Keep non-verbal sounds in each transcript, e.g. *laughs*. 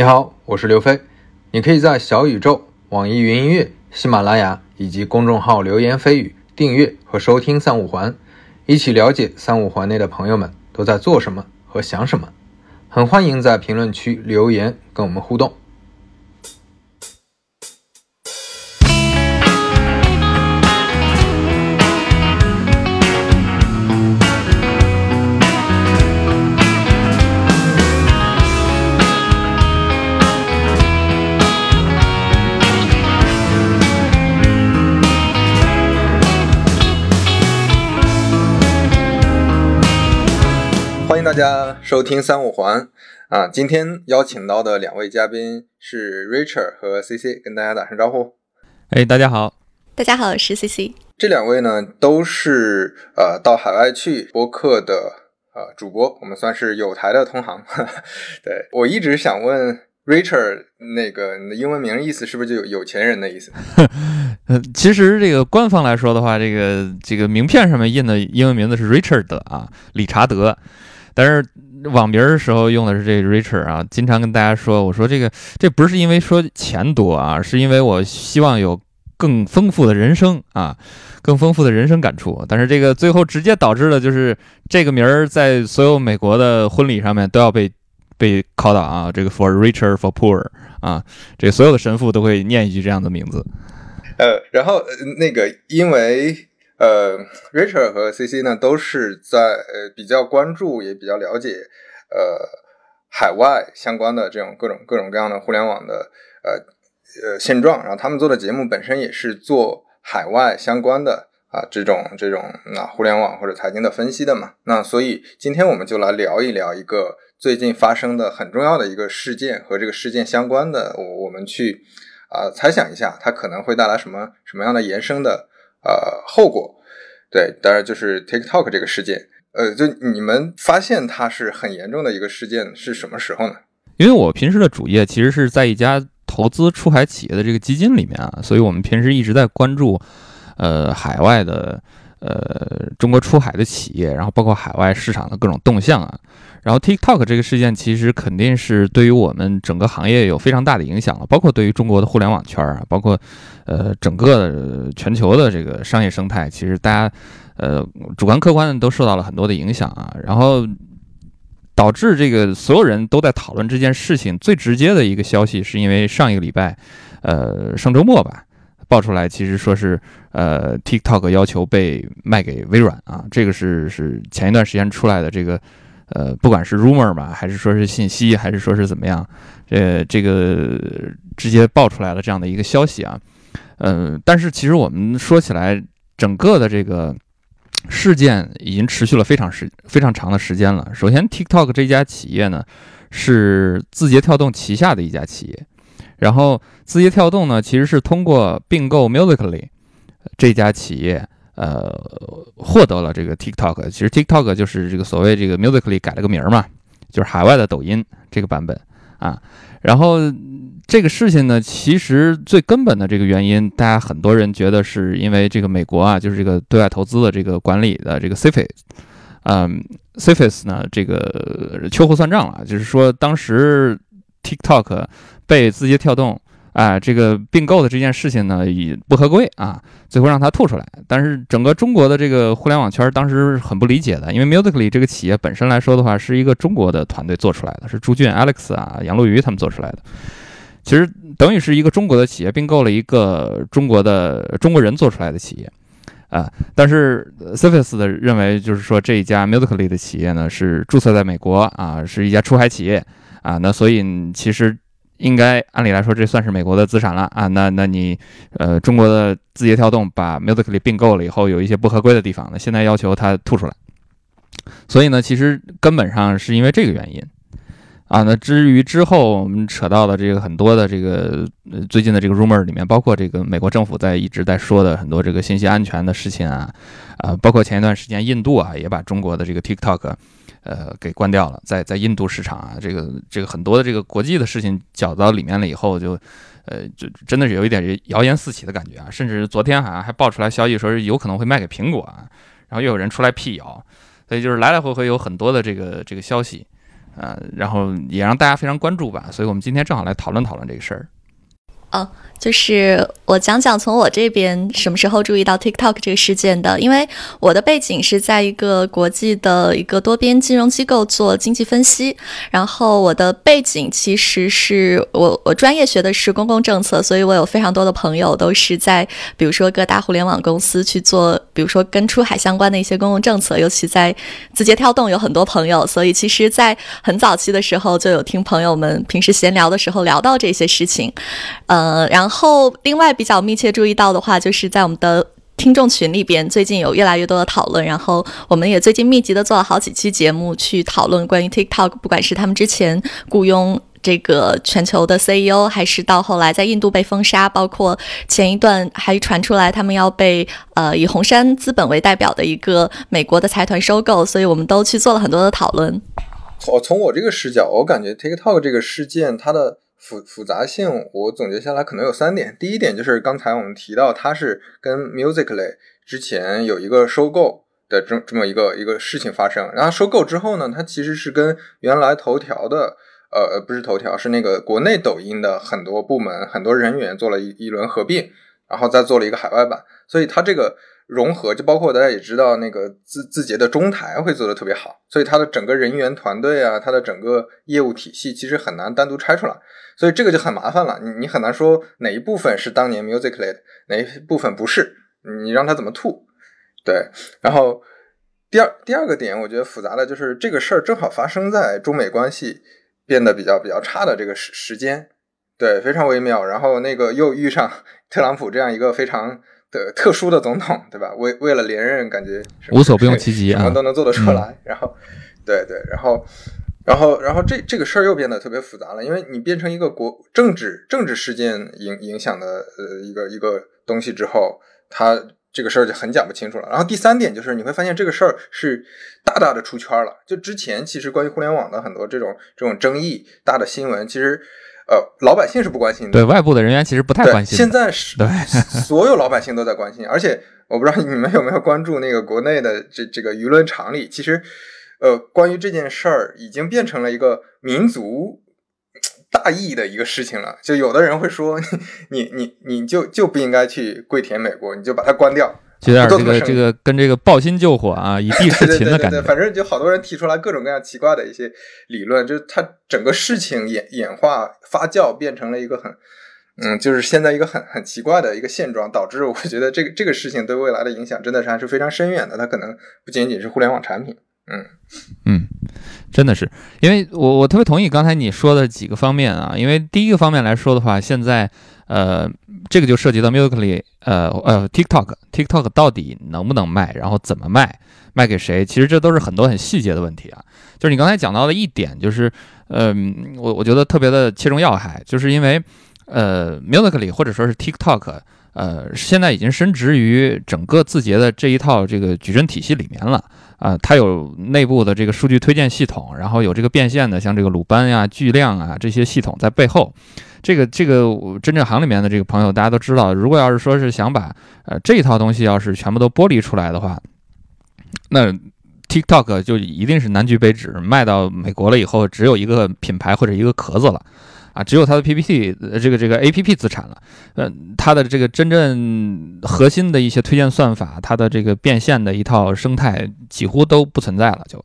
你好，我是刘飞。你可以在小宇宙、网易云音乐、喜马拉雅以及公众号“流言蜚语”订阅和收听三五环，一起了解三五环内的朋友们都在做什么和想什么。很欢迎在评论区留言跟我们互动。大家收听三五环啊！今天邀请到的两位嘉宾是 Richard 和 CC，跟大家打声招呼。哎，大家好，大家好，我是 CC。这两位呢都是呃到海外去播客的呃主播，我们算是有台的同行。*laughs* 对我一直想问 Richard，那个你的英文名意思是不是就有有钱人的意思？呃，*laughs* 其实这个官方来说的话，这个这个名片上面印的英文名字是 Richard 啊，理查德。但是网名的时候用的是这个 Richard 啊，经常跟大家说，我说这个这不是因为说钱多啊，是因为我希望有更丰富的人生啊，更丰富的人生感触。但是这个最后直接导致的就是这个名儿在所有美国的婚礼上面都要被被考到啊，这个 For Richer for Poor 啊，这所有的神父都会念一句这样的名字。呃，然后那个因为。呃，Richard 和 CC 呢，都是在呃比较关注，也比较了解呃海外相关的这种各种各种各样的互联网的呃呃现状。然后他们做的节目本身也是做海外相关的啊这种这种啊互联网或者财经的分析的嘛。那所以今天我们就来聊一聊一个最近发生的很重要的一个事件和这个事件相关的，我我们去啊猜想一下它可能会带来什么什么样的延伸的。呃，后果，对，当然就是 TikTok 这个事件，呃，就你们发现它是很严重的一个事件是什么时候呢？因为我平时的主业其实是在一家投资出海企业的这个基金里面啊，所以我们平时一直在关注，呃，海外的，呃，中国出海的企业，然后包括海外市场的各种动向啊。然后 TikTok 这个事件其实肯定是对于我们整个行业有非常大的影响了，包括对于中国的互联网圈啊，包括呃整个全球的这个商业生态，其实大家呃主观客观的都受到了很多的影响啊。然后导致这个所有人都在讨论这件事情，最直接的一个消息是因为上一个礼拜，呃上周末吧，爆出来其实说是呃 TikTok 要求被卖给微软啊，这个是是前一段时间出来的这个。呃，不管是 rumor 吧，还是说是信息，还是说是怎么样，呃，这个直接爆出来了这样的一个消息啊，嗯，但是其实我们说起来，整个的这个事件已经持续了非常时非常长的时间了。首先，TikTok 这家企业呢是字节跳动旗下的一家企业，然后字节跳动呢其实是通过并购 Musically 这家企业。呃，获得了这个 TikTok，其实 TikTok 就是这个所谓这个 Musically 改了个名儿嘛，就是海外的抖音这个版本啊。然后这个事情呢，其实最根本的这个原因，大家很多人觉得是因为这个美国啊，就是这个对外投资的这个管理的这个 CFIUS，嗯，CFIUS 呢这个秋后算账了，就是说当时 TikTok 被字节跳动。啊，这个并购的这件事情呢，也不合规啊，最后让他吐出来。但是整个中国的这个互联网圈当时很不理解的，因为 Musically 这个企业本身来说的话，是一个中国的团队做出来的，是朱俊、Alex 啊、杨路瑜他们做出来的。其实等于是一个中国的企业并购了一个中国的中国人做出来的企业啊。但是 Surface 的认为，就是说这一家 Musically 的企业呢，是注册在美国啊，是一家出海企业啊。那所以其实。应该按理来说，这算是美国的资产了啊。那那你，呃，中国的字节跳动把 Musically 并购了以后，有一些不合规的地方，那现在要求它吐出来。所以呢，其实根本上是因为这个原因啊。那至于之后我们扯到的这个很多的这个最近的这个 rumor 里面，包括这个美国政府在一直在说的很多这个信息安全的事情啊，啊，包括前一段时间印度啊也把中国的这个 TikTok。呃，给关掉了，在在印度市场啊，这个这个很多的这个国际的事情搅到里面了以后，就呃就真的是有一点谣言四起的感觉啊，甚至昨天好像还爆出来消息说是有可能会卖给苹果啊，然后又有人出来辟谣，所以就是来来回回有很多的这个这个消息，啊，然后也让大家非常关注吧。所以我们今天正好来讨论讨论这个事儿。哦，就是我讲讲从我这边什么时候注意到 TikTok 这个事件的，因为我的背景是在一个国际的一个多边金融机构做经济分析，然后我的背景其实是我我专业学的是公共政策，所以我有非常多的朋友都是在比如说各大互联网公司去做，比如说跟出海相关的一些公共政策，尤其在字节跳动有很多朋友，所以其实在很早期的时候就有听朋友们平时闲聊的时候聊到这些事情，呃。然后后另外比较密切注意到的话，就是在我们的听众群里边，最近有越来越多的讨论。然后我们也最近密集的做了好几期节目，去讨论关于 TikTok，不管是他们之前雇佣这个全球的 CEO，还是到后来在印度被封杀，包括前一段还传出来他们要被呃以红杉资本为代表的一个美国的财团收购，所以我们都去做了很多的讨论。从从我这个视角，我感觉 TikTok 这个事件，它的。复复杂性，我总结下来可能有三点。第一点就是刚才我们提到，它是跟 Musically 之前有一个收购的这这么一个一个事情发生。然后收购之后呢，它其实是跟原来头条的，呃，不是头条，是那个国内抖音的很多部门、很多人员做了一一轮合并，然后再做了一个海外版。所以它这个。融合就包括大家也知道，那个字字节的中台会做的特别好，所以它的整个人员团队啊，它的整个业务体系其实很难单独拆出来，所以这个就很麻烦了。你你很难说哪一部分是当年 Musically 的，哪一部分不是，你让它怎么吐？对。然后第二第二个点，我觉得复杂的就是这个事儿正好发生在中美关系变得比较比较差的这个时时间，对，非常微妙。然后那个又遇上特朗普这样一个非常。的特殊的总统，对吧？为为了连任，感觉无所不用其极，什么都能做得出来。然后，对对，然后，然后，然后这这个事儿又变得特别复杂了，因为你变成一个国政治政治事件影影响的呃一个一个东西之后，它这个事儿就很讲不清楚了。然后第三点就是你会发现这个事儿是大大的出圈了。就之前其实关于互联网的很多这种这种争议大的新闻，其实。呃，老百姓是不关心的，对外部的人员其实不太关心。现在是，对 *laughs* 所有老百姓都在关心，而且我不知道你们有没有关注那个国内的这这个舆论场里，其实，呃，关于这件事儿已经变成了一个民族大义的一个事情了。就有的人会说，*laughs* 你你你就就不应该去跪舔美国，你就把它关掉。有点这个这个跟这个抱薪救火啊，以地事勤的感觉。反正就好多人提出来各种各样奇怪的一些理论，就是它整个事情演演化发酵变成了一个很，嗯，就是现在一个很很奇怪的一个现状，导致我觉得这个这个事情对未来的影响真的是还是非常深远的。它可能不仅仅是互联网产品，嗯嗯，真的是，因为我我特别同意刚才你说的几个方面啊，因为第一个方面来说的话，现在。呃，这个就涉及到 Musically，呃呃，TikTok，TikTok 到底能不能卖，然后怎么卖，卖给谁？其实这都是很多很细节的问题啊。就是你刚才讲到的一点，就是，嗯，我我觉得特别的切中要害，就是因为，呃，Musically 或者说是 TikTok，呃，现在已经升值于整个字节的这一套这个矩阵体系里面了啊。它有内部的这个数据推荐系统，然后有这个变现的，像这个鲁班呀、巨量啊这些系统在背后。这个这个真正行里面的这个朋友，大家都知道，如果要是说是想把呃这一套东西要是全部都剥离出来的话，那 TikTok 就一定是南橘北枳，卖到美国了以后，只有一个品牌或者一个壳子了啊，只有它的 PPT 这个这个 APP 资产了，呃，它的这个真正核心的一些推荐算法，它的这个变现的一套生态几乎都不存在了，就，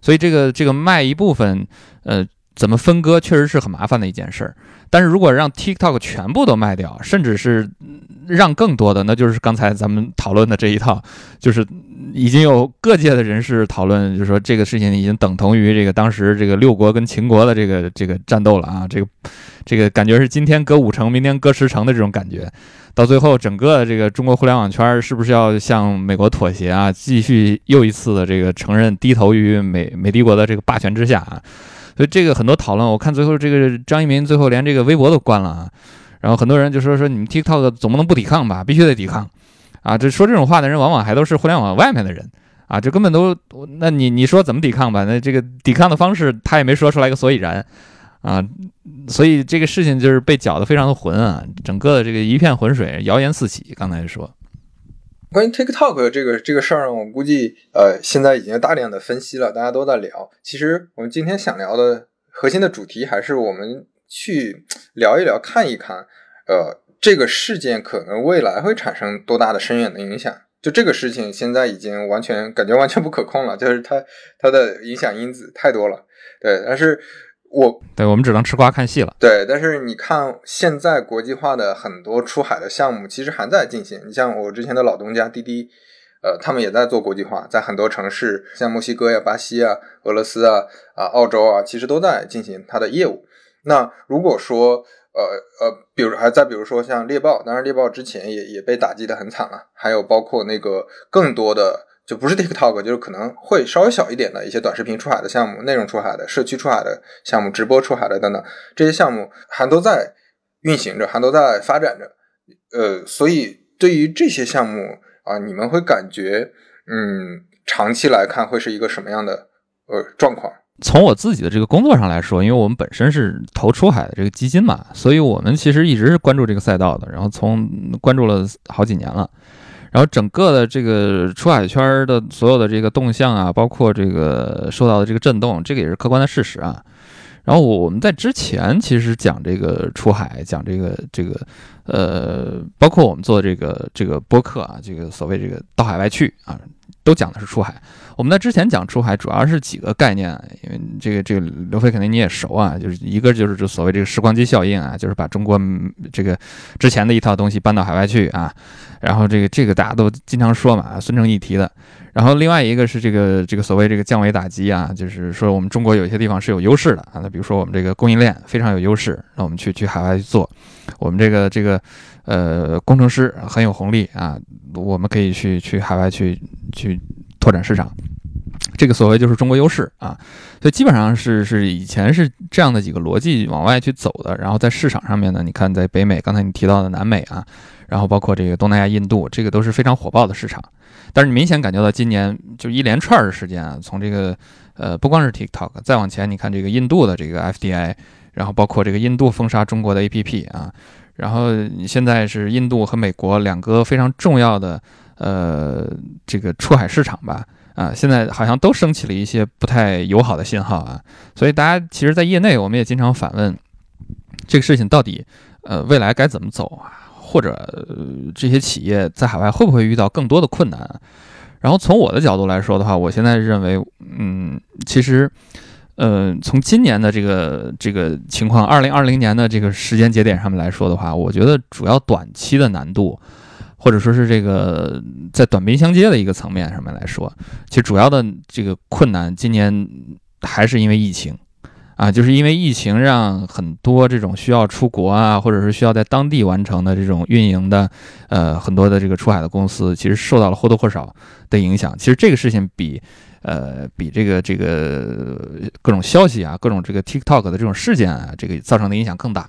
所以这个这个卖一部分，呃。怎么分割确实是很麻烦的一件事儿，但是如果让 TikTok 全部都卖掉，甚至是让更多的，那就是刚才咱们讨论的这一套，就是已经有各界的人士讨论，就是说这个事情已经等同于这个当时这个六国跟秦国的这个这个战斗了啊，这个这个感觉是今天割五城，明天割十城的这种感觉，到最后整个这个中国互联网圈是不是要向美国妥协啊？继续又一次的这个承认低头于美美帝国的这个霸权之下啊？所以这个很多讨论，我看最后这个张一鸣最后连这个微博都关了啊，然后很多人就说说你们 TikTok 总不能不抵抗吧，必须得抵抗，啊，这说这种话的人往往还都是互联网外面的人啊，这根本都，那你你说怎么抵抗吧？那这个抵抗的方式他也没说出来个所以然啊，所以这个事情就是被搅得非常的浑啊，整个的这个一片浑水，谣言四起。刚才说，关于 TikTok 这个这个事儿呢，我估计呃现在已经大量的分析了，大家都在聊。其实我们今天想聊的核心的主题，还是我们去聊一聊、看一看，呃，这个事件可能未来会产生多大的深远的影响。就这个事情，现在已经完全感觉完全不可控了，就是它它的影响因子太多了。对，但是我对我们只能吃瓜看戏了。对，但是你看现在国际化的很多出海的项目，其实还在进行。你像我之前的老东家滴滴，呃，他们也在做国际化，在很多城市，像墨西哥呀、巴西啊、俄罗斯啊、啊澳洲啊，其实都在进行它的业务。那如果说，呃呃，比如还再比如说像猎豹，当然猎豹之前也也被打击的很惨了，还有包括那个更多的就不是 TikTok，就是可能会稍微小一点的一些短视频出海的项目、内容出海的、社区出海的项目、直播出海的等等，这些项目还都在运行着，还都在发展着。呃，所以对于这些项目啊，你们会感觉，嗯，长期来看会是一个什么样的呃状况？从我自己的这个工作上来说，因为我们本身是投出海的这个基金嘛，所以我们其实一直是关注这个赛道的，然后从关注了好几年了，然后整个的这个出海圈的所有的这个动向啊，包括这个受到的这个震动，这个也是客观的事实啊。然后我们在之前其实讲这个出海，讲这个这个呃，包括我们做这个这个播客啊，这个所谓这个到海外去啊，都讲的是出海。我们在之前讲出海，主要是几个概念，因为这个这个刘飞肯定你也熟啊，就是一个就是就所谓这个时光机效应啊，就是把中国这个之前的一套东西搬到海外去啊，然后这个这个大家都经常说嘛，孙正义提的。然后另外一个是这个这个所谓这个降维打击啊，就是说我们中国有些地方是有优势的啊，那比如说我们这个供应链非常有优势，那我们去去海外去做，我们这个这个呃工程师很有红利啊，我们可以去去海外去去拓展市场，这个所谓就是中国优势啊，所以基本上是是以前是这样的几个逻辑往外去走的，然后在市场上面呢，你看在北美，刚才你提到的南美啊，然后包括这个东南亚、印度，这个都是非常火爆的市场。但是你明显感觉到今年就一连串的时间啊，从这个呃不光是 TikTok，再往前你看这个印度的这个 FDI，然后包括这个印度封杀中国的 APP 啊，然后现在是印度和美国两个非常重要的呃这个出海市场吧啊，现在好像都升起了一些不太友好的信号啊，所以大家其实，在业内我们也经常反问这个事情到底呃未来该怎么走啊？或者这些企业在海外会不会遇到更多的困难？然后从我的角度来说的话，我现在认为，嗯，其实，呃，从今年的这个这个情况，二零二零年的这个时间节点上面来说的话，我觉得主要短期的难度，或者说是这个在短兵相接的一个层面上面来说，其实主要的这个困难，今年还是因为疫情。啊，就是因为疫情，让很多这种需要出国啊，或者是需要在当地完成的这种运营的，呃，很多的这个出海的公司，其实受到了或多或少的影响。其实这个事情比，呃，比这个这个各种消息啊，各种这个 TikTok 的这种事件啊，这个造成的影响更大。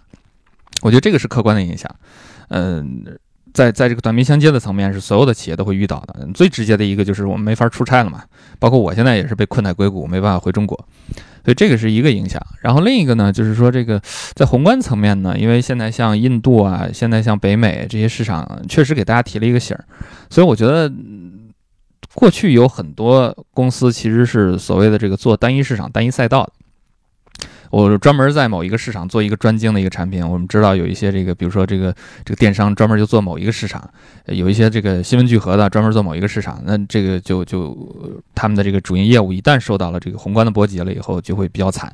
我觉得这个是客观的影响。嗯，在在这个短兵相接的层面，是所有的企业都会遇到的。最直接的一个就是我们没法出差了嘛，包括我现在也是被困在硅谷，没办法回中国。所以这个是一个影响，然后另一个呢，就是说这个在宏观层面呢，因为现在像印度啊，现在像北美这些市场，确实给大家提了一个醒儿，所以我觉得过去有很多公司其实是所谓的这个做单一市场、单一赛道的。我专门在某一个市场做一个专精的一个产品。我们知道有一些这个，比如说这个这个电商专门就做某一个市场，有一些这个新闻聚合的专门做某一个市场。那这个就就他们的这个主营业务一旦受到了这个宏观的波及了以后，就会比较惨。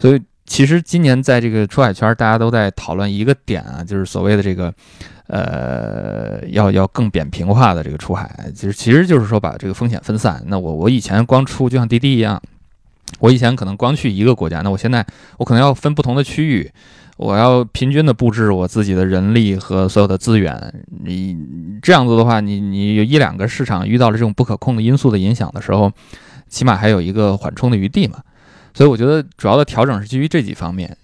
所以其实今年在这个出海圈，大家都在讨论一个点啊，就是所谓的这个呃要要更扁平化的这个出海，其实其实就是说把这个风险分散。那我我以前光出就像滴滴一样。我以前可能光去一个国家，那我现在我可能要分不同的区域，我要平均的布置我自己的人力和所有的资源。你这样子的话，你你有一两个市场遇到了这种不可控的因素的影响的时候，起码还有一个缓冲的余地嘛。所以我觉得主要的调整是基于这几方面。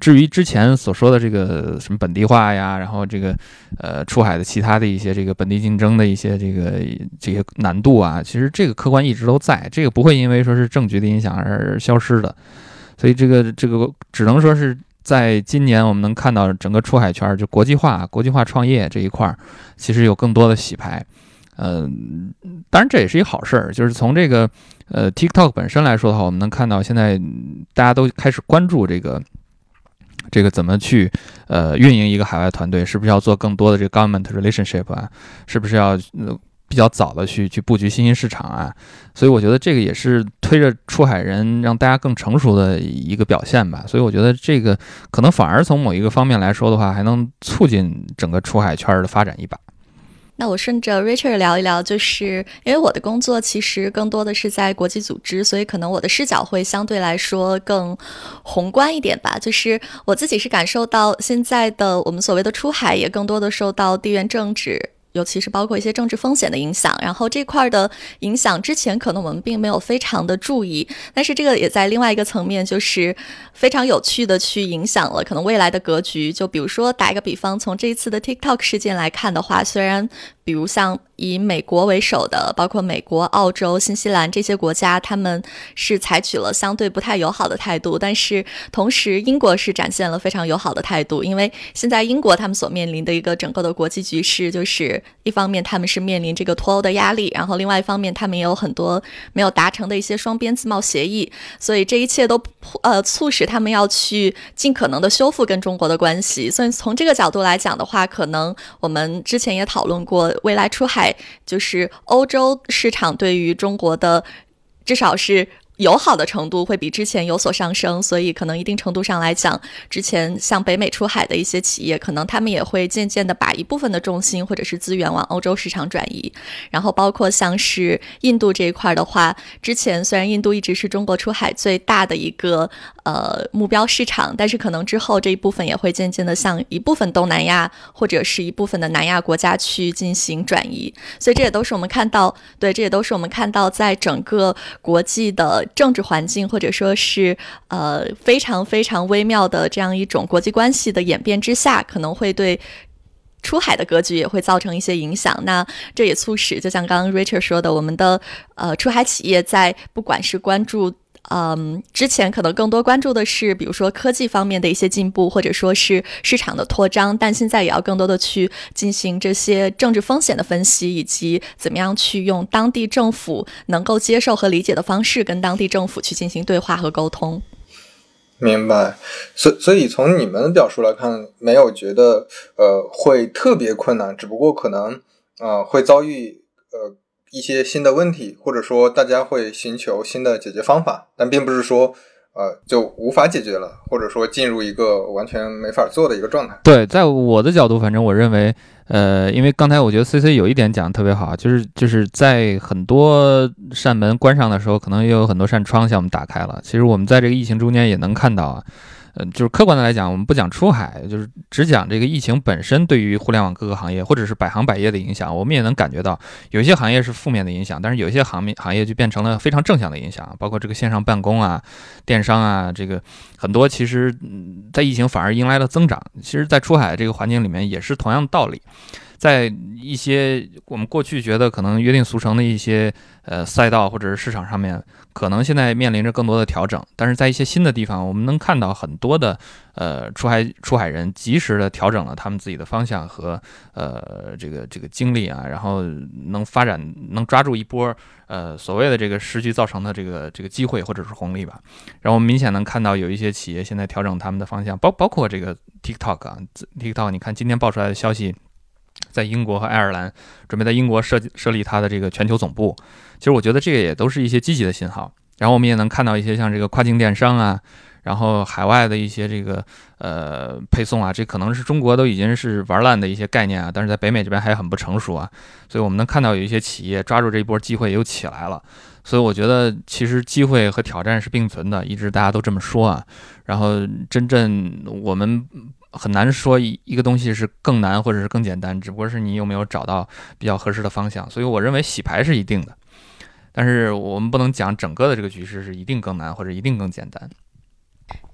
至于之前所说的这个什么本地化呀，然后这个呃出海的其他的一些这个本地竞争的一些这个这些难度啊，其实这个客观一直都在，这个不会因为说是政局的影响而消失的。所以这个这个只能说是在今年我们能看到整个出海圈就国际化、国际化创业这一块，其实有更多的洗牌。嗯，当然这也是一好事儿，就是从这个呃 TikTok 本身来说的话，我们能看到现在大家都开始关注这个这个怎么去呃运营一个海外团队，是不是要做更多的这个 government relationship 啊，是不是要呃比较早的去去布局新兴市场啊？所以我觉得这个也是推着出海人让大家更成熟的一个表现吧。所以我觉得这个可能反而从某一个方面来说的话，还能促进整个出海圈的发展一把。那我顺着 Richard 聊一聊，就是因为我的工作其实更多的是在国际组织，所以可能我的视角会相对来说更宏观一点吧。就是我自己是感受到现在的我们所谓的出海，也更多的受到地缘政治。尤其是包括一些政治风险的影响，然后这块儿的影响之前可能我们并没有非常的注意，但是这个也在另外一个层面，就是非常有趣的去影响了可能未来的格局。就比如说打一个比方，从这一次的 TikTok 事件来看的话，虽然比如像以美国为首的，包括美国、澳洲、新西兰这些国家，他们是采取了相对不太友好的态度，但是同时英国是展现了非常友好的态度，因为现在英国他们所面临的一个整个的国际局势就是。一方面他们是面临这个脱欧的压力，然后另外一方面他们也有很多没有达成的一些双边自贸协议，所以这一切都呃促使他们要去尽可能的修复跟中国的关系。所以从这个角度来讲的话，可能我们之前也讨论过，未来出海就是欧洲市场对于中国的至少是。友好的程度会比之前有所上升，所以可能一定程度上来讲，之前像北美出海的一些企业，可能他们也会渐渐的把一部分的重心或者是资源往欧洲市场转移。然后包括像是印度这一块的话，之前虽然印度一直是中国出海最大的一个呃目标市场，但是可能之后这一部分也会渐渐的向一部分东南亚或者是一部分的南亚国家去进行转移。所以这也都是我们看到，对，这也都是我们看到在整个国际的。政治环境，或者说是呃非常非常微妙的这样一种国际关系的演变之下，可能会对出海的格局也会造成一些影响。那这也促使，就像刚刚 Richard 说的，我们的呃出海企业在不管是关注。嗯，之前可能更多关注的是，比如说科技方面的一些进步，或者说是市场的扩张，但现在也要更多的去进行这些政治风险的分析，以及怎么样去用当地政府能够接受和理解的方式，跟当地政府去进行对话和沟通。明白，所所以从你们的表述来看，没有觉得呃会特别困难，只不过可能呃会遭遇呃。一些新的问题，或者说大家会寻求新的解决方法，但并不是说，呃，就无法解决了，或者说进入一个完全没法做的一个状态。对，在我的角度，反正我认为，呃，因为刚才我觉得 C C 有一点讲的特别好，就是就是在很多扇门关上的时候，可能也有很多扇窗向我们打开了。其实我们在这个疫情中间也能看到啊。嗯，就是客观的来讲，我们不讲出海，就是只讲这个疫情本身对于互联网各个行业或者是百行百业的影响，我们也能感觉到，有些行业是负面的影响，但是有一些行业行业就变成了非常正向的影响，包括这个线上办公啊、电商啊，这个很多其实，在疫情反而迎来了增长。其实，在出海这个环境里面也是同样的道理。在一些我们过去觉得可能约定俗成的一些呃赛道或者是市场上面，可能现在面临着更多的调整。但是在一些新的地方，我们能看到很多的呃出海出海人及时的调整了他们自己的方向和呃这个这个精力啊，然后能发展能抓住一波呃所谓的这个时局造成的这个这个机会或者是红利吧。然后我们明显能看到有一些企业现在调整他们的方向，包包括这个 TikTok 啊，TikTok，你看今天爆出来的消息。在英国和爱尔兰准备在英国设设立它的这个全球总部，其实我觉得这个也都是一些积极的信号。然后我们也能看到一些像这个跨境电商啊，然后海外的一些这个呃配送啊，这可能是中国都已经是玩烂的一些概念啊，但是在北美这边还很不成熟啊。所以我们能看到有一些企业抓住这一波机会又起来了。所以我觉得其实机会和挑战是并存的，一直大家都这么说啊。然后真正我们。很难说一一个东西是更难或者是更简单，只不过是你有没有找到比较合适的方向。所以我认为洗牌是一定的，但是我们不能讲整个的这个局势是一定更难或者一定更简单。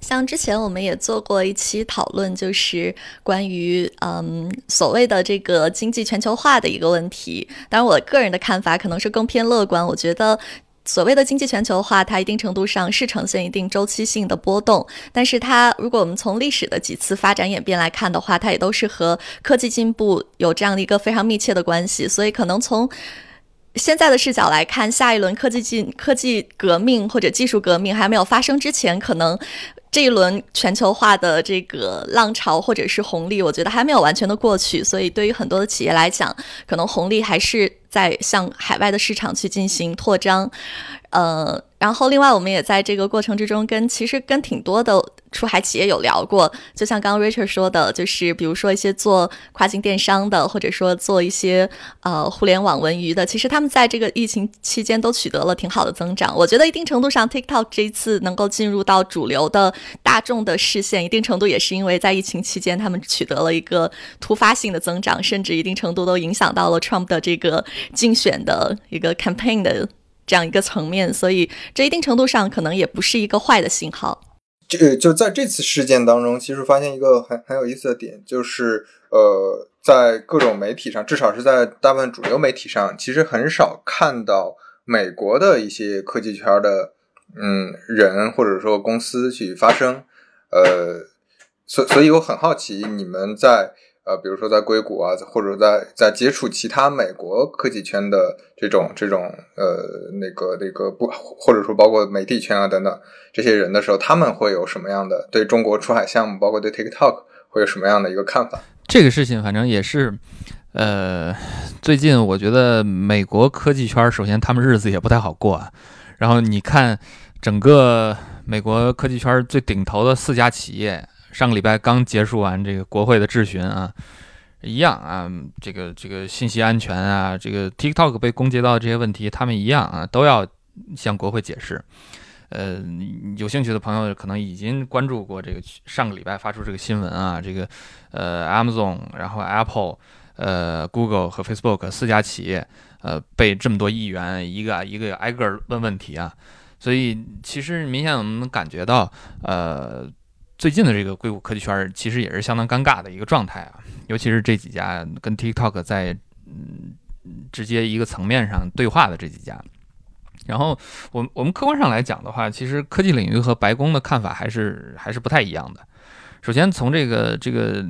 像之前我们也做过一期讨论，就是关于嗯所谓的这个经济全球化的一个问题。当然，我个人的看法可能是更偏乐观。我觉得。所谓的经济全球化，它一定程度上是呈现一定周期性的波动，但是它如果我们从历史的几次发展演变来看的话，它也都是和科技进步有这样的一个非常密切的关系。所以，可能从现在的视角来看，下一轮科技进科技革命或者技术革命还没有发生之前，可能。这一轮全球化的这个浪潮或者是红利，我觉得还没有完全的过去，所以对于很多的企业来讲，可能红利还是在向海外的市场去进行扩张，呃。然后，另外我们也在这个过程之中，跟其实跟挺多的出海企业有聊过。就像刚刚 Richard 说的，就是比如说一些做跨境电商的，或者说做一些呃互联网文娱的，其实他们在这个疫情期间都取得了挺好的增长。我觉得一定程度上，TikTok 这一次能够进入到主流的大众的视线，一定程度也是因为在疫情期间他们取得了一个突发性的增长，甚至一定程度都影响到了 Trump 的这个竞选的一个 campaign 的。这样一个层面，所以这一定程度上可能也不是一个坏的信号。这个就在这次事件当中，其实发现一个很很有意思的点，就是呃，在各种媒体上，至少是在大部分主流媒体上，其实很少看到美国的一些科技圈的嗯人或者说公司去发声。呃，所所以我很好奇，你们在。呃，比如说在硅谷啊，或者在在接触其他美国科技圈的这种这种呃那个那个不，或者说包括媒体圈啊等等这些人的时候，他们会有什么样的对中国出海项目，包括对 TikTok 会有什么样的一个看法？这个事情反正也是，呃，最近我觉得美国科技圈首先他们日子也不太好过啊。然后你看整个美国科技圈最顶头的四家企业。上个礼拜刚结束完这个国会的质询啊，一样啊，这个这个信息安全啊，这个 TikTok 被攻击到这些问题，他们一样啊，都要向国会解释。呃，有兴趣的朋友可能已经关注过这个上个礼拜发出这个新闻啊，这个呃 Amazon，然后 Apple，呃 Google 和 Facebook 四家企业，呃被这么多议员一个一个挨个问问题啊，所以其实明显我们能感觉到，呃。最近的这个硅谷科技圈其实也是相当尴尬的一个状态啊，尤其是这几家跟 TikTok 在嗯直接一个层面上对话的这几家。然后我我们客观上来讲的话，其实科技领域和白宫的看法还是还是不太一样的。首先从这个这个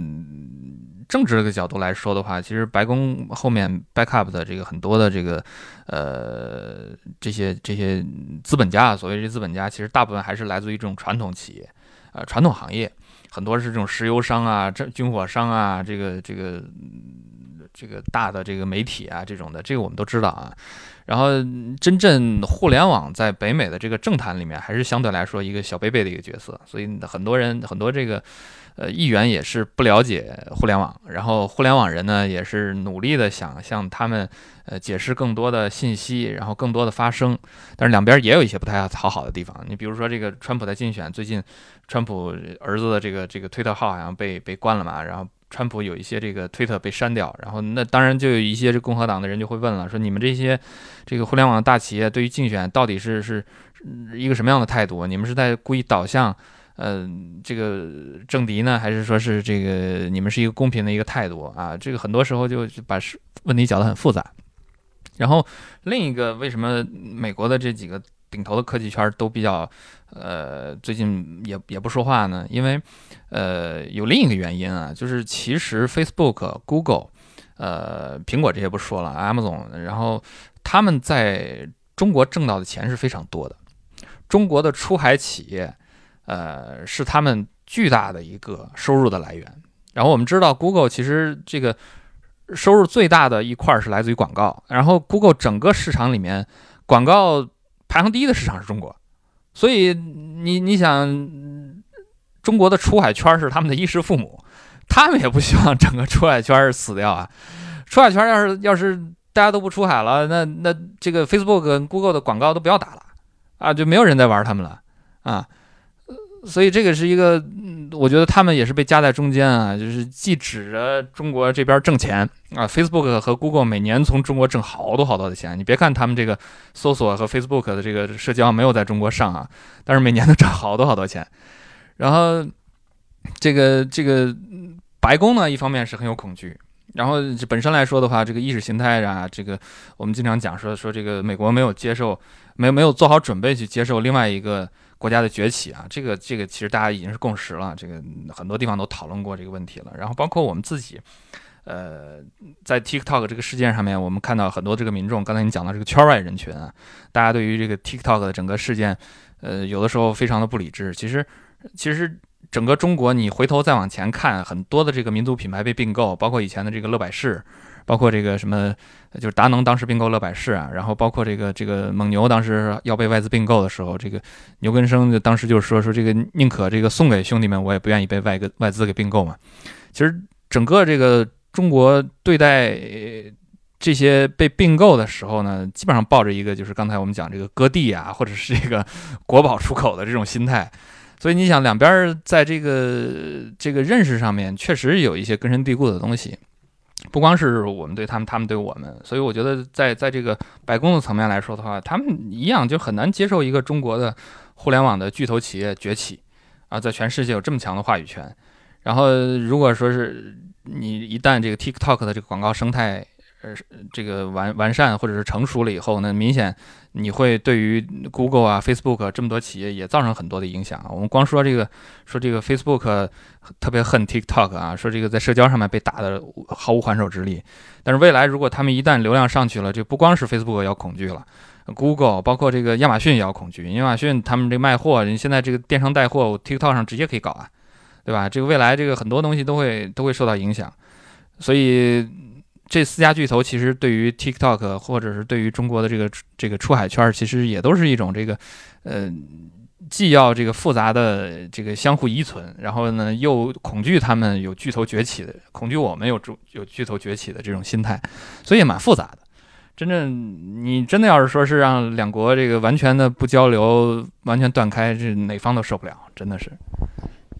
政治的角度来说的话，其实白宫后面 backup 的这个很多的这个呃这些这些资本家啊，所谓这资本家，其实大部分还是来自于这种传统企业。呃，传统行业很多是这种石油商啊、这军火商啊，这个这个这个大的这个媒体啊这种的，这个我们都知道啊。然后，真正互联网在北美的这个政坛里面，还是相对来说一个小贝贝的一个角色，所以很多人很多这个。呃，议员也是不了解互联网，然后互联网人呢也是努力的想向他们呃解释更多的信息，然后更多的发声，但是两边也有一些不太讨好的地方。你比如说这个川普在竞选，最近川普儿子的这个这个推特号好像被被关了嘛，然后川普有一些这个推特被删掉，然后那当然就有一些这共和党的人就会问了，说你们这些这个互联网大企业对于竞选到底是是一个什么样的态度？你们是在故意导向？嗯，这个政敌呢，还是说是这个你们是一个公平的一个态度啊？这个很多时候就把事问题搅得很复杂。然后另一个，为什么美国的这几个顶头的科技圈都比较呃最近也也不说话呢？因为呃有另一个原因啊，就是其实 Facebook、Google、呃苹果这些不说了，Amazon，然后他们在中国挣到的钱是非常多的，中国的出海企业。呃，是他们巨大的一个收入的来源。然后我们知道，Google 其实这个收入最大的一块是来自于广告。然后 Google 整个市场里面，广告排行第一的市场是中国。所以你你想，中国的出海圈是他们的衣食父母，他们也不希望整个出海圈死掉啊。出海圈要是要是大家都不出海了，那那这个 Facebook 跟 Google 的广告都不要打了啊，就没有人在玩他们了啊。所以这个是一个，我觉得他们也是被夹在中间啊，就是既指着中国这边挣钱啊，Facebook 和 Google 每年从中国挣好多好多的钱。你别看他们这个搜索和 Facebook 的这个社交没有在中国上啊，但是每年都挣好多好多钱。然后这个这个白宫呢，一方面是很有恐惧然后本身来说的话，这个意识形态啊，这个我们经常讲说说这个美国没有接受，没没有做好准备去接受另外一个国家的崛起啊，这个这个其实大家已经是共识了，这个很多地方都讨论过这个问题了。然后包括我们自己，呃，在 TikTok 这个事件上面，我们看到很多这个民众，刚才你讲到这个圈外人群啊，大家对于这个 TikTok 的整个事件，呃，有的时候非常的不理智。其实其实。整个中国，你回头再往前看，很多的这个民族品牌被并购，包括以前的这个乐百氏，包括这个什么，就是达能当时并购乐百氏啊，然后包括这个这个蒙牛当时要被外资并购的时候，这个牛根生就当时就是说说这个宁可这个送给兄弟们，我也不愿意被外个外资给并购嘛。其实整个这个中国对待这些被并购的时候呢，基本上抱着一个就是刚才我们讲这个割地啊，或者是这个 *laughs* 国宝出口的这种心态。所以你想，两边在这个这个认识上面，确实有一些根深蒂固的东西，不光是我们对他们，他们对我们。所以我觉得，在在这个白宫的层面来说的话，他们一样就很难接受一个中国的互联网的巨头企业崛起啊，在全世界有这么强的话语权。然后，如果说是你一旦这个 TikTok 的这个广告生态，呃，这个完完善或者是成熟了以后，呢明显你会对于 Google 啊、Facebook 这么多企业也造成很多的影响。我们光说这个，说这个 Facebook 特别恨 TikTok 啊，说这个在社交上面被打的毫无还手之力。但是未来如果他们一旦流量上去了，就不光是 Facebook 要恐惧了，Google 包括这个亚马逊也要恐惧。亚马逊他们这卖货，你现在这个电商带货，TikTok 上直接可以搞啊，对吧？这个未来这个很多东西都会都会受到影响，所以。这四家巨头其实对于 TikTok 或者是对于中国的这个这个出海圈，其实也都是一种这个，呃，既要这个复杂的这个相互依存，然后呢又恐惧他们有巨头崛起的，恐惧我们有有有巨头崛起的这种心态，所以也蛮复杂的。真正你真的要是说是让两国这个完全的不交流，完全断开，这哪方都受不了，真的是。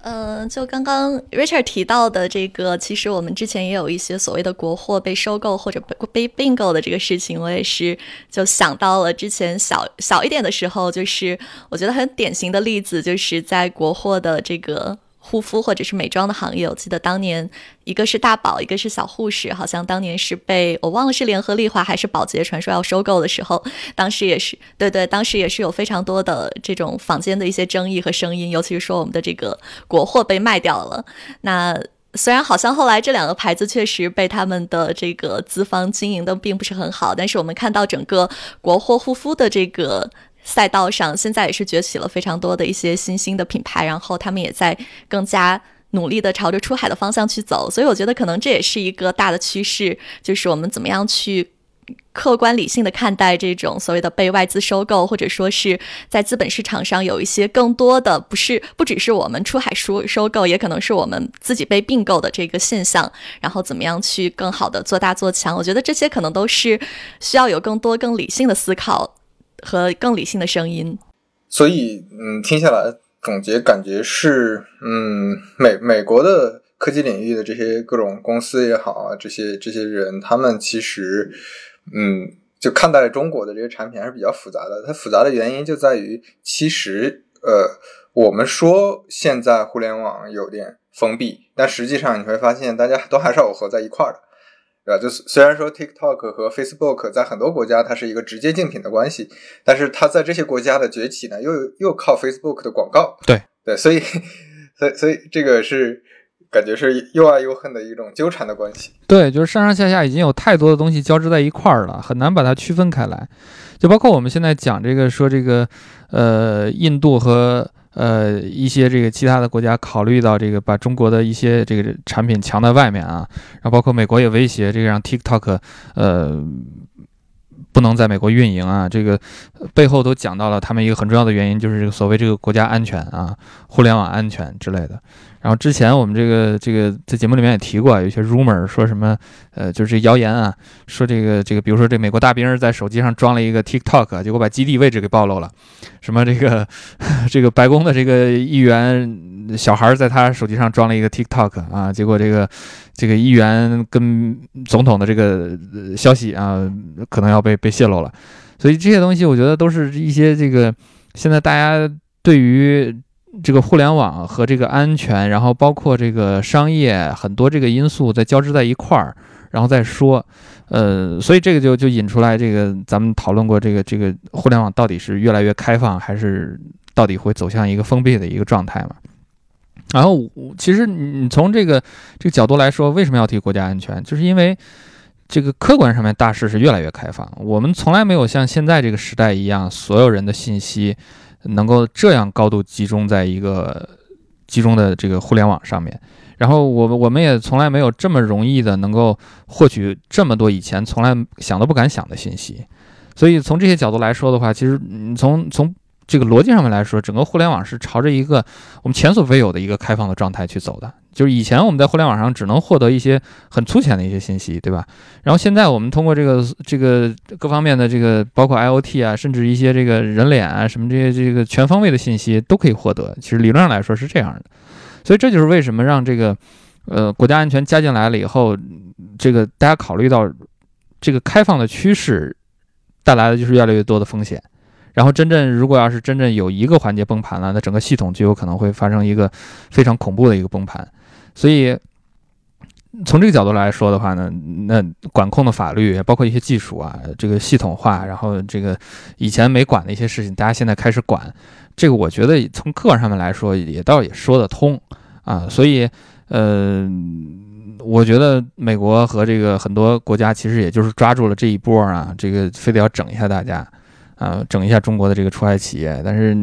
嗯，就刚刚 Richard 提到的这个，其实我们之前也有一些所谓的国货被收购或者被被并购的这个事情，我也是就想到了之前小小一点的时候，就是我觉得很典型的例子，就是在国货的这个。护肤或者是美妆的行业，我记得当年一个是大宝，一个是小护士，好像当年是被我忘了是联合利华还是宝洁传说要收购的时候，当时也是对对，当时也是有非常多的这种坊间的一些争议和声音，尤其是说我们的这个国货被卖掉了。那虽然好像后来这两个牌子确实被他们的这个资方经营的并不是很好，但是我们看到整个国货护肤的这个。赛道上现在也是崛起了非常多的一些新兴的品牌，然后他们也在更加努力的朝着出海的方向去走，所以我觉得可能这也是一个大的趋势，就是我们怎么样去客观理性的看待这种所谓的被外资收购，或者说是在资本市场上有一些更多的不是不只是我们出海收收购，也可能是我们自己被并购的这个现象，然后怎么样去更好的做大做强，我觉得这些可能都是需要有更多更理性的思考。和更理性的声音，所以嗯，听下来总结感觉是，嗯，美美国的科技领域的这些各种公司也好啊，这些这些人，他们其实嗯，就看待中国的这些产品还是比较复杂的。它复杂的原因就在于，其实呃，我们说现在互联网有点封闭，但实际上你会发现，大家都还是耦合在一块儿的。对吧？就是虽然说 TikTok 和 Facebook 在很多国家它是一个直接竞品的关系，但是它在这些国家的崛起呢，又又靠 Facebook 的广告。对对，所以所以所以这个是感觉是又爱又恨的一种纠缠的关系。对，就是上上下下已经有太多的东西交织在一块儿了，很难把它区分开来。就包括我们现在讲这个说这个呃印度和。呃，一些这个其他的国家考虑到这个，把中国的一些这个产品强在外面啊，然后包括美国也威胁这个让 TikTok，呃，不能在美国运营啊，这个背后都讲到了他们一个很重要的原因，就是这个所谓这个国家安全啊，互联网安全之类的。然后之前我们这个这个在节目里面也提过，有一些 rumor 说什么，呃，就是谣言啊，说这个这个，比如说这美国大兵在手机上装了一个 TikTok，结果把基地位置给暴露了，什么这个 *laughs* 这个白宫的这个议员小孩在他手机上装了一个 TikTok 啊，结果这个这个议员跟总统的这个消息啊，可能要被被泄露了，所以这些东西我觉得都是一些这个现在大家对于。这个互联网和这个安全，然后包括这个商业，很多这个因素在交织在一块儿，然后再说。呃，所以这个就就引出来这个咱们讨论过这个这个互联网到底是越来越开放，还是到底会走向一个封闭的一个状态嘛？然后其实你从这个这个角度来说，为什么要提国家安全？就是因为这个客观上面大势是越来越开放，我们从来没有像现在这个时代一样，所有人的信息能够这样高度集中在一个集中的这个互联网上面。然后我们我们也从来没有这么容易的能够获取这么多以前从来想都不敢想的信息，所以从这些角度来说的话，其实从从这个逻辑上面来说，整个互联网是朝着一个我们前所未有的一个开放的状态去走的。就是以前我们在互联网上只能获得一些很粗浅的一些信息，对吧？然后现在我们通过这个这个各方面的这个，包括 IOT 啊，甚至一些这个人脸啊什么这些这个全方位的信息都可以获得。其实理论上来说是这样的。所以这就是为什么让这个，呃，国家安全加进来了以后，这个大家考虑到这个开放的趋势带来的就是越来越多的风险。然后真正如果要是真正有一个环节崩盘了，那整个系统就有可能会发生一个非常恐怖的一个崩盘。所以从这个角度来说的话呢，那管控的法律包括一些技术啊，这个系统化，然后这个以前没管的一些事情，大家现在开始管。这个我觉得从客观上面来说也倒也说得通啊，所以呃，我觉得美国和这个很多国家其实也就是抓住了这一波啊，这个非得要整一下大家啊，整一下中国的这个出海企业。但是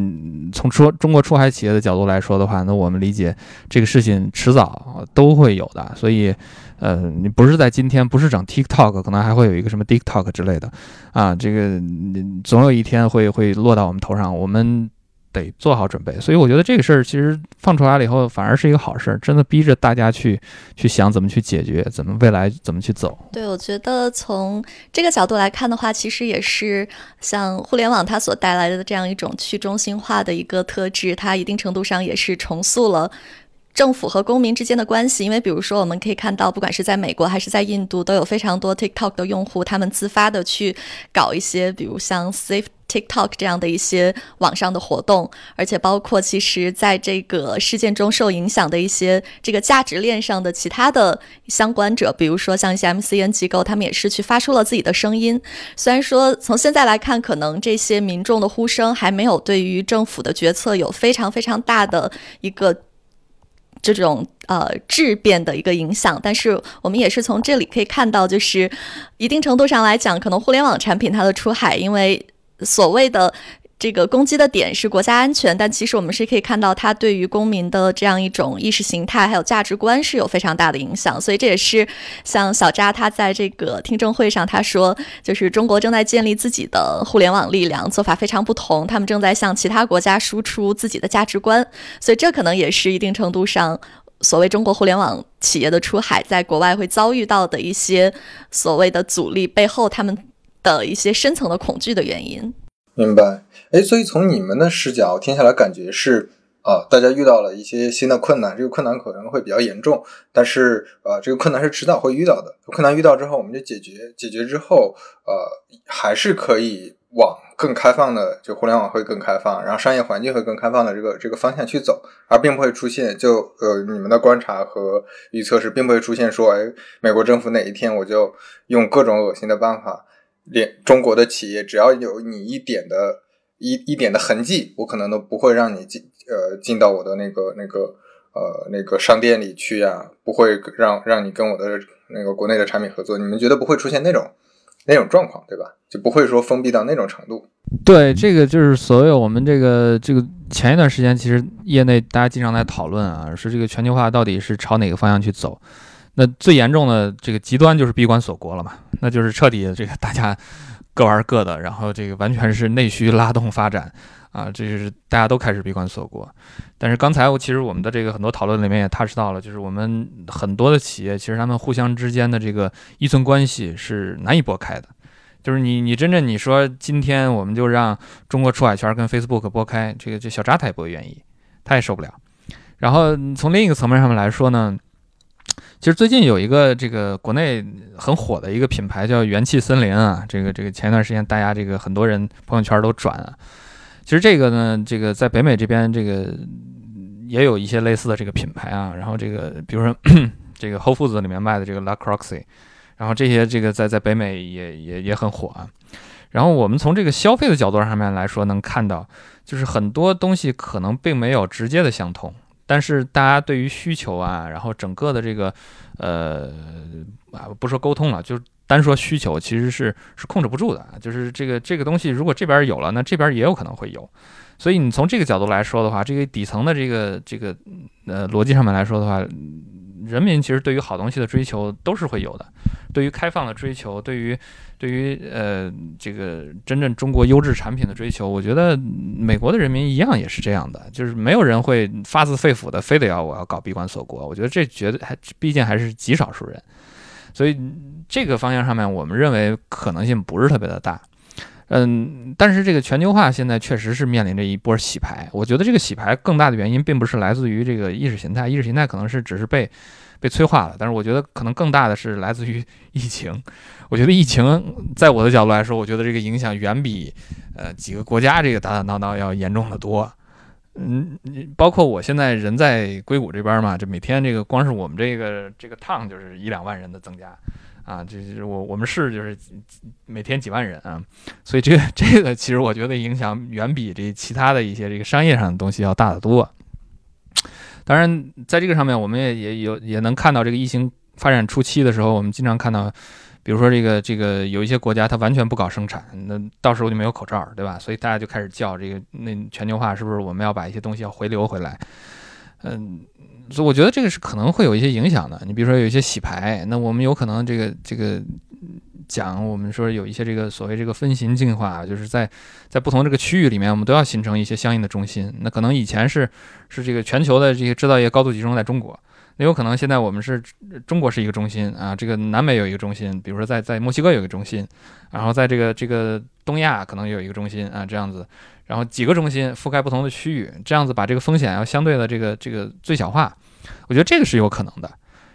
从说中国出海企业的角度来说的话，那我们理解这个事情迟早都会有的。所以呃，你不是在今天，不是整 TikTok，可能还会有一个什么 TikTok 之类的啊，这个总有一天会会落到我们头上，我们。得做好准备，所以我觉得这个事儿其实放出来了以后，反而是一个好事儿，真的逼着大家去去想怎么去解决，怎么未来怎么去走。对，我觉得从这个角度来看的话，其实也是像互联网它所带来的这样一种去中心化的一个特质，它一定程度上也是重塑了。政府和公民之间的关系，因为比如说，我们可以看到，不管是在美国还是在印度，都有非常多 TikTok 的用户，他们自发的去搞一些，比如像 Safe TikTok 这样的一些网上的活动，而且包括其实在这个事件中受影响的一些这个价值链上的其他的相关者，比如说像一些 MCN 机构，他们也是去发出了自己的声音。虽然说从现在来看，可能这些民众的呼声还没有对于政府的决策有非常非常大的一个。这种呃质变的一个影响，但是我们也是从这里可以看到，就是一定程度上来讲，可能互联网产品它的出海，因为所谓的。这个攻击的点是国家安全，但其实我们是可以看到它对于公民的这样一种意识形态还有价值观是有非常大的影响。所以这也是像小扎他在这个听证会上他说，就是中国正在建立自己的互联网力量，做法非常不同，他们正在向其他国家输出自己的价值观。所以这可能也是一定程度上所谓中国互联网企业的出海在国外会遭遇到的一些所谓的阻力背后，他们的一些深层的恐惧的原因。明白，哎，所以从你们的视角听下来，感觉是啊，大家遇到了一些新的困难，这个困难可能会比较严重，但是呃，这个困难是迟早会遇到的。困难遇到之后，我们就解决，解决之后，呃，还是可以往更开放的，就互联网会更开放，然后商业环境会更开放的这个这个方向去走，而并不会出现，就呃，你们的观察和预测是，并不会出现说，哎，美国政府哪一天我就用各种恶心的办法。连中国的企业，只要有你一点的一一点的痕迹，我可能都不会让你进呃进到我的那个那个呃那个商店里去呀，不会让让你跟我的那个国内的产品合作。你们觉得不会出现那种那种状况，对吧？就不会说封闭到那种程度。对，这个就是所有我们这个这个前一段时间，其实业内大家经常在讨论啊，说这个全球化到底是朝哪个方向去走。那最严重的这个极端就是闭关锁国了嘛？那就是彻底这个大家各玩各的，然后这个完全是内需拉动发展啊，这就是大家都开始闭关锁国。但是刚才我其实我们的这个很多讨论里面也踏实到了，就是我们很多的企业其实他们互相之间的这个依存关系是难以拨开的。就是你你真正你说今天我们就让中国出海圈跟 Facebook 拨开，这个这小扎他也不会愿意，他也受不了。然后从另一个层面上面来说呢？其实最近有一个这个国内很火的一个品牌叫元气森林啊，这个这个前一段时间大家这个很多人朋友圈都转啊。其实这个呢，这个在北美这边这个也有一些类似的这个品牌啊。然后这个比如说 *clears throat* 这个 Whole Foods 里面卖的这个 La Croix，然然后这些这个在在北美也也也很火啊。然后我们从这个消费的角度上面来说，能看到就是很多东西可能并没有直接的相通，但是大家对于需求啊，然后整个的这个呃啊不说沟通了，就单说需求，其实是是控制不住的。就是这个这个东西，如果这边有了，那这边也有可能会有。所以你从这个角度来说的话，这个底层的这个这个呃逻辑上面来说的话。人民其实对于好东西的追求都是会有的，对于开放的追求，对于对于呃这个真正中国优质产品的追求，我觉得美国的人民一样也是这样的，就是没有人会发自肺腑的非得要我要搞闭关锁国，我觉得这绝对还毕竟还是极少数人，所以这个方向上面，我们认为可能性不是特别的大。嗯，但是这个全球化现在确实是面临着一波洗牌。我觉得这个洗牌更大的原因，并不是来自于这个意识形态，意识形态可能是只是被被催化了。但是我觉得可能更大的是来自于疫情。*laughs* 我觉得疫情在我的角度来说，我觉得这个影响远比呃几个国家这个打打闹闹要严重的多。嗯，包括我现在人在硅谷这边嘛，这每天这个光是我们这个这个趟就是一两万人的增加。啊，这是我我们市就是每天几万人啊，所以这个 *laughs* 这个其实我觉得影响远比这其他的一些这个商业上的东西要大得多。当然，在这个上面，我们也也有也能看到，这个疫情发展初期的时候，我们经常看到，比如说这个这个有一些国家它完全不搞生产，那到时候就没有口罩，对吧？所以大家就开始叫这个那全球化是不是我们要把一些东西要回流回来？嗯。所以我觉得这个是可能会有一些影响的。你比如说有一些洗牌，那我们有可能这个这个讲，我们说有一些这个所谓这个分型进化，就是在在不同这个区域里面，我们都要形成一些相应的中心。那可能以前是是这个全球的这些制造业高度集中在中国，那有可能现在我们是中国是一个中心啊，这个南美有一个中心，比如说在在墨西哥有一个中心，然后在这个这个东亚可能有一个中心啊，这样子。然后几个中心覆盖不同的区域，这样子把这个风险要相对的这个这个最小化，我觉得这个是有可能的。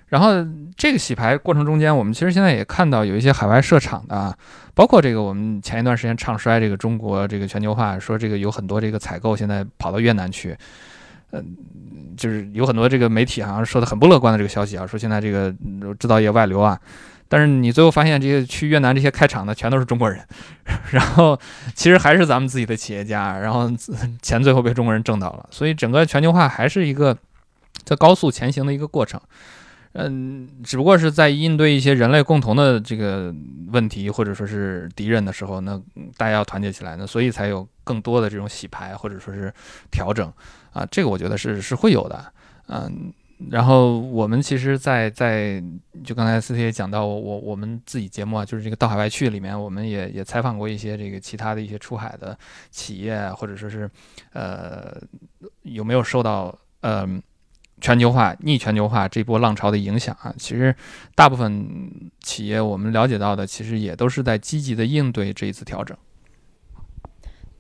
然后这个洗牌过程中间，我们其实现在也看到有一些海外设厂的啊，包括这个我们前一段时间唱衰这个中国这个全球化，说这个有很多这个采购现在跑到越南去，嗯，就是有很多这个媒体好像说的很不乐观的这个消息啊，说现在这个制造业外流啊。但是你最后发现，这些去越南这些开厂的全都是中国人，*laughs* 然后其实还是咱们自己的企业家，然后钱最后被中国人挣到了。所以整个全球化还是一个在高速前行的一个过程。嗯，只不过是在应对一些人类共同的这个问题或者说是敌人的时候，那大家要团结起来，那所以才有更多的这种洗牌或者说是调整啊，这个我觉得是是会有的，嗯。然后我们其实，在在就刚才司机也讲到，我我们自己节目啊，就是这个到海外去里面，我们也也采访过一些这个其他的一些出海的企业，或者说是呃有没有受到呃全球化逆全球化这波浪潮的影响啊？其实大部分企业我们了解到的，其实也都是在积极的应对这一次调整。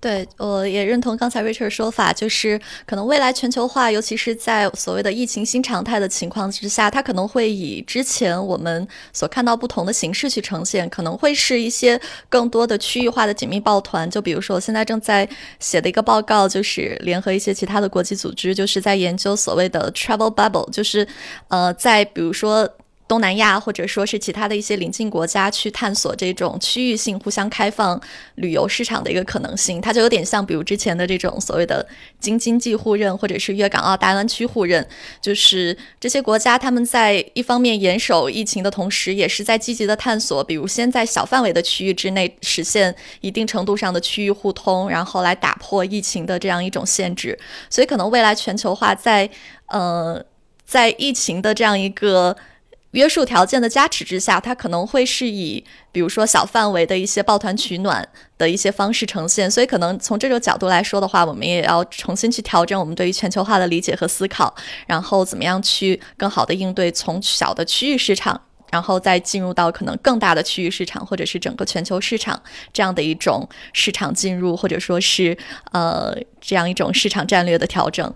对，我也认同刚才 Richard 说法，就是可能未来全球化，尤其是在所谓的疫情新常态的情况之下，它可能会以之前我们所看到不同的形式去呈现，可能会是一些更多的区域化的紧密抱团。就比如说，我现在正在写的一个报告，就是联合一些其他的国际组织，就是在研究所谓的 travel bubble，就是呃，在比如说。东南亚或者说是其他的一些邻近国家去探索这种区域性互相开放旅游市场的一个可能性，它就有点像比如之前的这种所谓的京津冀互认或者是粤港澳大湾区互认，就是这些国家他们在一方面严守疫情的同时，也是在积极的探索，比如先在小范围的区域之内实现一定程度上的区域互通，然后来打破疫情的这样一种限制。所以可能未来全球化在呃在疫情的这样一个。*laughs* 约束条件的加持之下，它可能会是以比如说小范围的一些抱团取暖的一些方式呈现，所以可能从这个角度来说的话，我们也要重新去调整我们对于全球化的理解和思考，然后怎么样去更好的应对从小的区域市场，然后再进入到可能更大的区域市场或者是整个全球市场这样的一种市场进入，或者说是呃这样一种市场战略的调整。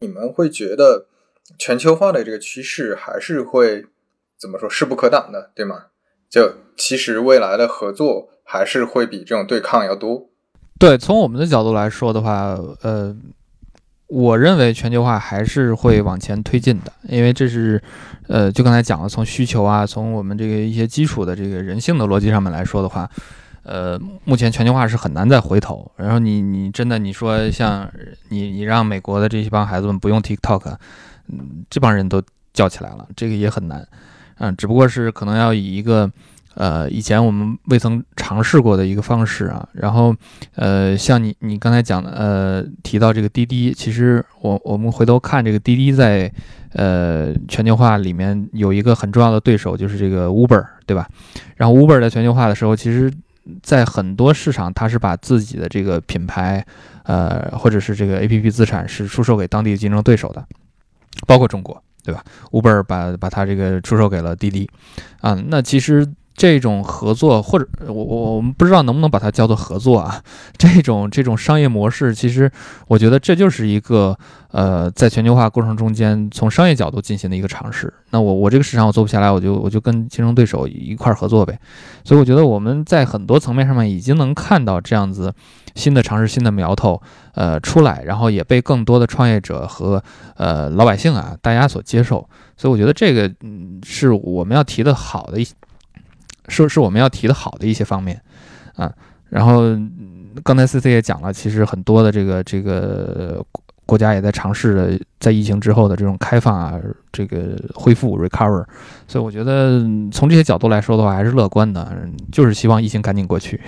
你们会觉得？全球化的这个趋势还是会怎么说势不可挡的，对吗？就其实未来的合作还是会比这种对抗要多。对，从我们的角度来说的话，呃，我认为全球化还是会往前推进的，因为这是，呃，就刚才讲了，从需求啊，从我们这个一些基础的这个人性的逻辑上面来说的话，呃，目前全球化是很难再回头。然后你你真的你说像你你让美国的这些帮孩子们不用 TikTok，嗯，这帮人都叫起来了，这个也很难，嗯，只不过是可能要以一个。呃，以前我们未曾尝试过的一个方式啊，然后，呃，像你你刚才讲的，呃，提到这个滴滴，其实我我们回头看这个滴滴在，呃，全球化里面有一个很重要的对手，就是这个 Uber，对吧？然后 Uber 在全球化的时候，其实，在很多市场，它是把自己的这个品牌，呃，或者是这个 APP 资产是出售给当地的竞争对手的，包括中国，对吧？Uber 把把它这个出售给了滴滴，啊，那其实。这种合作，或者我我我们不知道能不能把它叫做合作啊？*laughs* 这种这种商业模式，其实我觉得这就是一个呃，在全球化过程中间从商业角度进行的一个尝试。那我我这个市场我做不下来，我就我就跟竞争对手一块合作呗。所以我觉得我们在很多层面上面已经能看到这样子新的尝试、新的苗头呃出来，然后也被更多的创业者和呃老百姓啊大家所接受。所以我觉得这个嗯是我们要提的好的一。是是我们要提的好的一些方面，啊，然后刚才 C C 也讲了，其实很多的这个这个国家也在尝试着在疫情之后的这种开放啊，这个恢复 recover，所以我觉得从这些角度来说的话，还是乐观的，就是希望疫情赶紧过去。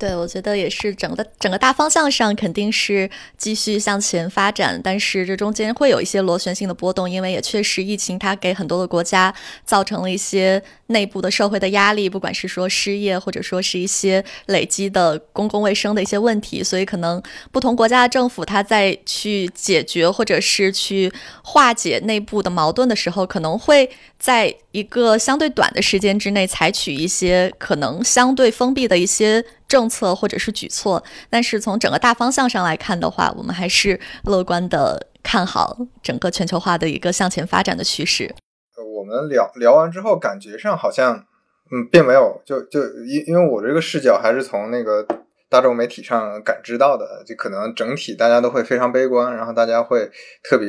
对，我觉得也是，整个整个大方向上肯定是继续向前发展，但是这中间会有一些螺旋性的波动，因为也确实疫情它给很多的国家造成了一些内部的社会的压力，不管是说失业，或者说是一些累积的公共卫生的一些问题，所以可能不同国家的政府它在去解决或者是去化解内部的矛盾的时候，可能会在一个相对短的时间之内采取一些可能相对封闭的一些。政策或者是举措，但是从整个大方向上来看的话，我们还是乐观的看好整个全球化的一个向前发展的趋势。呃，我们聊聊完之后，感觉上好像，嗯，并没有，就就因因为我这个视角还是从那个大众媒体上感知到的，就可能整体大家都会非常悲观，然后大家会特别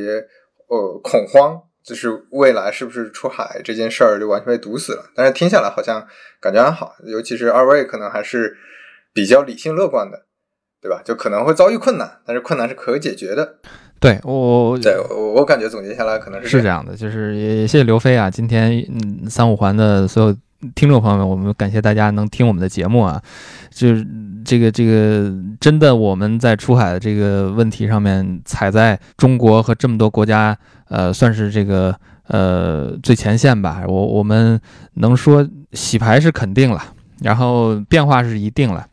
呃恐慌，就是未来是不是出海这件事儿就完全被堵死了。但是听下来好像感觉还好，尤其是二位可能还是。比较理性乐观的，对吧？就可能会遭遇困难，但是困难是可解决的。对我，对我，我感觉总结下来可能是是这样的。就是也谢谢刘飞啊，今天嗯，三五环的所有听众朋友们，我们感谢大家能听我们的节目啊。就是这个这个，真的我们在出海的这个问题上面，踩在中国和这么多国家，呃，算是这个呃最前线吧。我我们能说洗牌是肯定了。然后变化是一定了，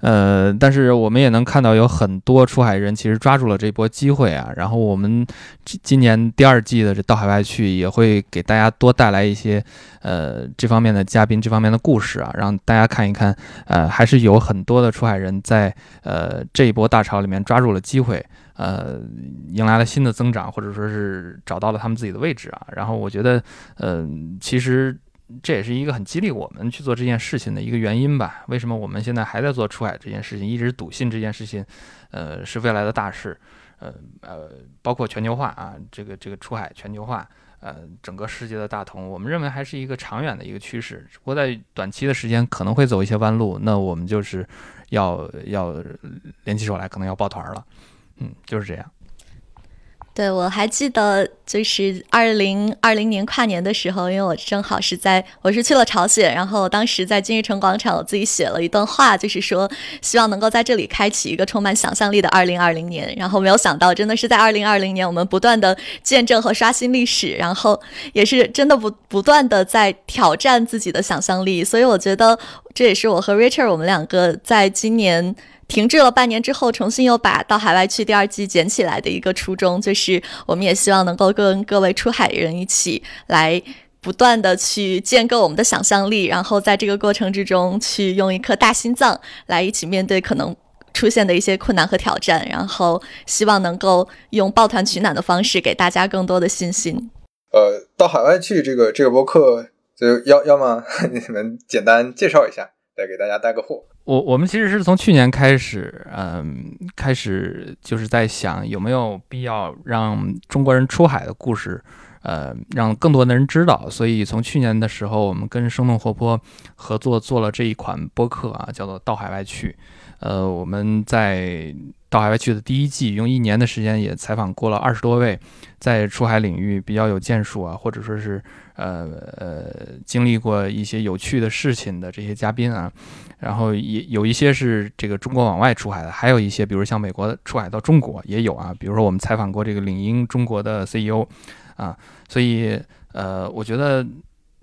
呃，但是我们也能看到有很多出海人其实抓住了这波机会啊。然后我们今年第二季的这到海外去也会给大家多带来一些呃这方面的嘉宾、这方面的故事啊，让大家看一看，呃，还是有很多的出海人在呃这一波大潮里面抓住了机会，呃，迎来了新的增长，或者说是找到了他们自己的位置啊。然后我觉得，嗯，其实。这也是一个很激励我们去做这件事情的一个原因吧？为什么我们现在还在做出海这件事情？一直笃信这件事情，呃，是未来的大事，呃呃，包括全球化啊，这个这个出海全球化，呃，整个世界的大同，我们认为还是一个长远的一个趋势。只不过在短期的时间可能会走一些弯路，那我们就是要要联起手来，可能要抱团了。嗯，就是这样。对，我还记得，就是二零二零年跨年的时候，因为我正好是在，我是去了朝鲜，然后当时在金日成广场，我自己写了一段话，就是说希望能够在这里开启一个充满想象力的二零二零年。然后没有想到，真的是在二零二零年，我们不断的见证和刷新历史，然后也是真的不不断的在挑战自己的想象力。所以我觉得这也是我和 Richard 我们两个在今年。停滞了半年之后，重新又把到海外去第二季捡起来的一个初衷，就是我们也希望能够跟各位出海人一起来，不断的去建构我们的想象力，然后在这个过程之中，去用一颗大心脏来一起面对可能出现的一些困难和挑战，然后希望能够用抱团取暖的方式给大家更多的信心。呃，到海外去这个这个播客，就要要么 *laughs* 你们简单介绍一下。再给大家带个货。我我们其实是从去年开始，嗯，开始就是在想有没有必要让中国人出海的故事，呃，让更多的人知道。所以从去年的时候，我们跟生动活泼合作做了这一款播客啊，叫做《到海外去》。呃，我们在《到海外去》的第一季，用一年的时间也采访过了二十多位在出海领域比较有建树啊，或者说是呃呃经历过一些有趣的事情的这些嘉宾啊。然后也有一些是这个中国往外出海的，还有一些比如像美国出海到中国也有啊。比如说我们采访过这个领英中国的 CEO 啊，所以呃，我觉得。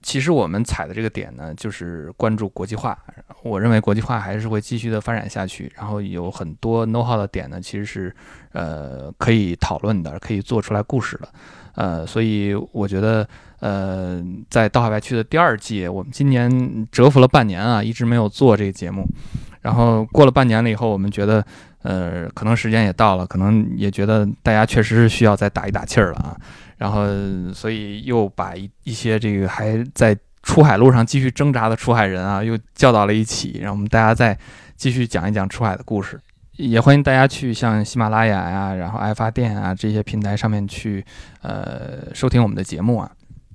其实我们踩的这个点呢，就是关注国际化。我认为国际化还是会继续的发展下去，然后有很多 know how 的点呢，其实是呃可以讨论的，可以做出来故事的。呃，所以我觉得，呃，在到海外去的第二季，我们今年蛰伏了半年啊，一直没有做这个节目。然后过了半年了以后，我们觉得，呃，可能时间也到了，可能也觉得大家确实是需要再打一打气儿了啊。然后，所以又把一一些这个还在出海路上继续挣扎的出海人啊，又叫到了一起，让我们大家再继续讲一讲出海的故事。也欢迎大家去像喜马拉雅呀，然后爱发电啊这些平台上面去，呃，收听我们的节目啊。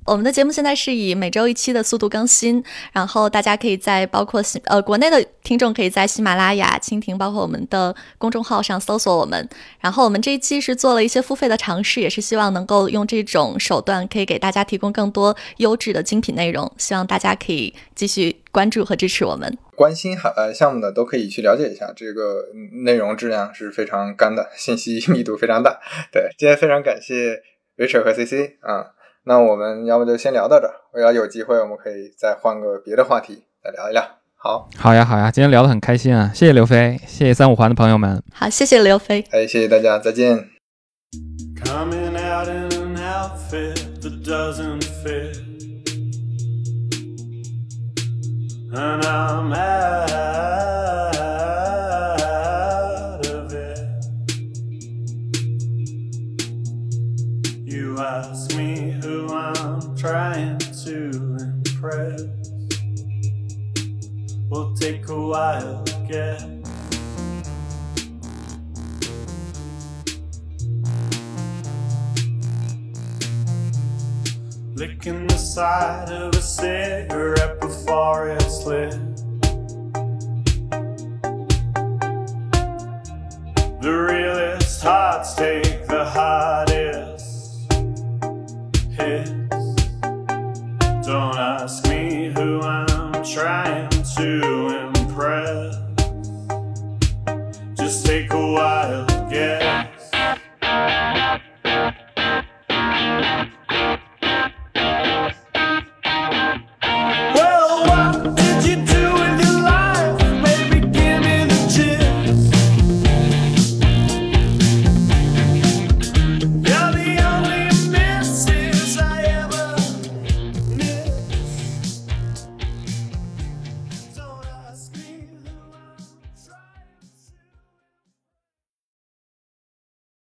我们的节目现在是以每周一期的速度更新，然后大家可以在包括喜呃国内的听众可以在喜马拉雅、蜻蜓，包括我们的公众号上搜索我们。然后我们这一期是做了一些付费的尝试，也是希望能够用这种手段可以给大家提供更多优质的精品内容。希望大家可以继续关注和支持我们。关心海外项目的都可以去了解一下，这个内容质量是非常干的，信息密度非常大。对，今天非常感谢 Richard 和 CC 啊。那我们要不就先聊到这儿，我要有机会我们可以再换个别的话题再聊一聊。好，好呀，好呀，今天聊得很开心啊，谢谢刘飞，谢谢三五环的朋友们，好，谢谢刘飞，哎，谢谢大家，再见。trying take a while get. Licking the side of a cigarette before it's lit. The realest hearts take the hardest hit. Don't ask me who I'm trying